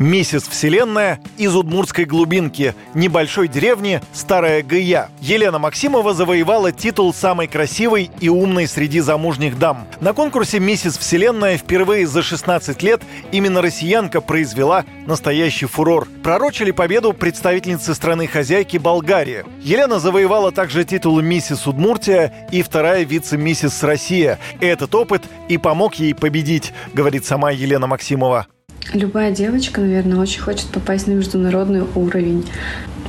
Миссис Вселенная из удмуртской глубинки, небольшой деревни Старая Гыя. Елена Максимова завоевала титул самой красивой и умной среди замужних дам. На конкурсе «Миссис Вселенная» впервые за 16 лет именно россиянка произвела настоящий фурор. Пророчили победу представительницы страны-хозяйки Болгарии. Елена завоевала также титул «Миссис Удмуртия» и вторая вице-миссис Россия. Этот опыт и помог ей победить, говорит сама Елена Максимова. Любая девочка, наверное, очень хочет попасть на международный уровень.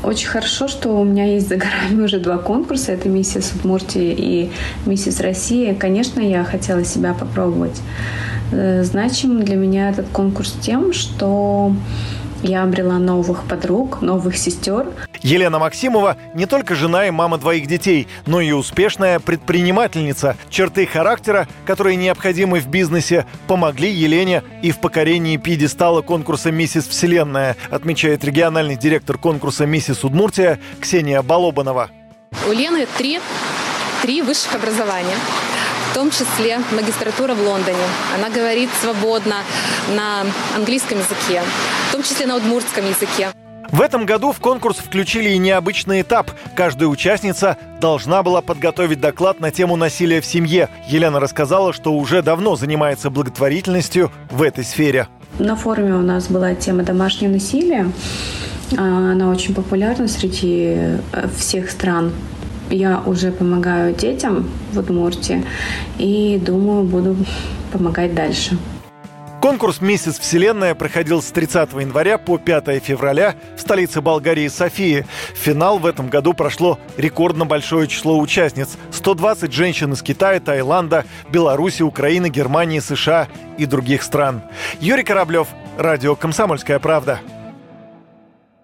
Очень хорошо, что у меня есть за горами уже два конкурса. Это «Миссис Удмуртия» и «Миссис Россия». Конечно, я хотела себя попробовать. Э, значим для меня этот конкурс тем, что я обрела новых подруг, новых сестер. Елена Максимова не только жена и мама двоих детей, но и успешная предпринимательница. Черты характера, которые необходимы в бизнесе, помогли Елене и в покорении пьедестала конкурса «Миссис Вселенная», отмечает региональный директор конкурса «Миссис Удмуртия» Ксения Балобанова. У Лены три, три высших образования том числе магистратура в Лондоне. Она говорит свободно на английском языке, в том числе на удмуртском языке. В этом году в конкурс включили и необычный этап. Каждая участница должна была подготовить доклад на тему насилия в семье. Елена рассказала, что уже давно занимается благотворительностью в этой сфере. На форуме у нас была тема домашнего насилия. А, она очень популярна среди э, всех стран я уже помогаю детям в Удмуртии и думаю, буду помогать дальше. Конкурс «Миссис Вселенная» проходил с 30 января по 5 февраля в столице Болгарии Софии. Финал в этом году прошло рекордно большое число участниц. 120 женщин из Китая, Таиланда, Беларуси, Украины, Германии, США и других стран. Юрий Кораблев, Радио «Комсомольская правда».